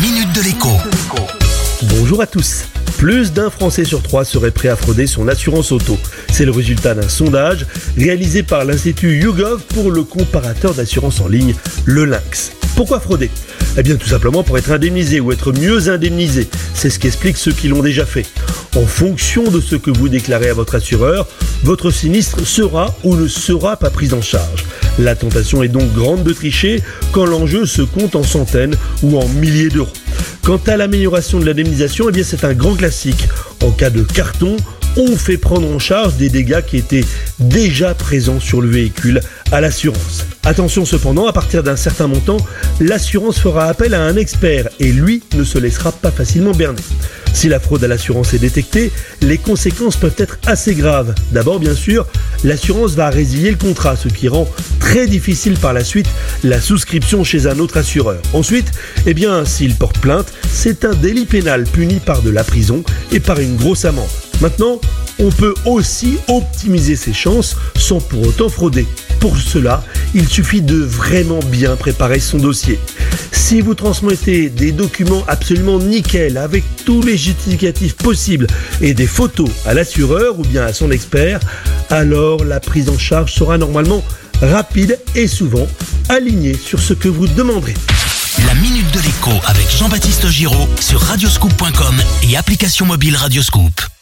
minute de l'écho. Bonjour à tous. Plus d'un Français sur trois serait prêt à frauder son assurance auto. C'est le résultat d'un sondage réalisé par l'Institut YouGov pour le comparateur d'assurance en ligne, le Lynx. Pourquoi frauder? Eh bien tout simplement pour être indemnisé ou être mieux indemnisé. C'est ce qu'expliquent ceux qui l'ont déjà fait. En fonction de ce que vous déclarez à votre assureur, votre sinistre sera ou ne sera pas pris en charge. La tentation est donc grande de tricher quand l'enjeu se compte en centaines ou en milliers d'euros. Quant à l'amélioration de l'indemnisation, eh c'est un grand classique. En cas de carton, on fait prendre en charge des dégâts qui étaient déjà présents sur le véhicule à l'assurance. Attention cependant, à partir d'un certain montant, l'assurance fera appel à un expert et lui ne se laissera pas facilement berner. Si la fraude à l'assurance est détectée, les conséquences peuvent être assez graves. D'abord, bien sûr, l'assurance va résilier le contrat, ce qui rend très difficile par la suite la souscription chez un autre assureur. Ensuite, eh bien, s'il porte plainte, c'est un délit pénal puni par de la prison et par une grosse amende. Maintenant, on peut aussi optimiser ses chances sans pour autant frauder. Pour cela, il suffit de vraiment bien préparer son dossier. Si vous transmettez des documents absolument nickel avec tous les justificatifs possibles et des photos à l'assureur ou bien à son expert, alors la prise en charge sera normalement rapide et souvent alignée sur ce que vous demanderez. La minute de l'écho avec Jean-Baptiste Giraud sur radioscoop.com et application mobile Radioscoop.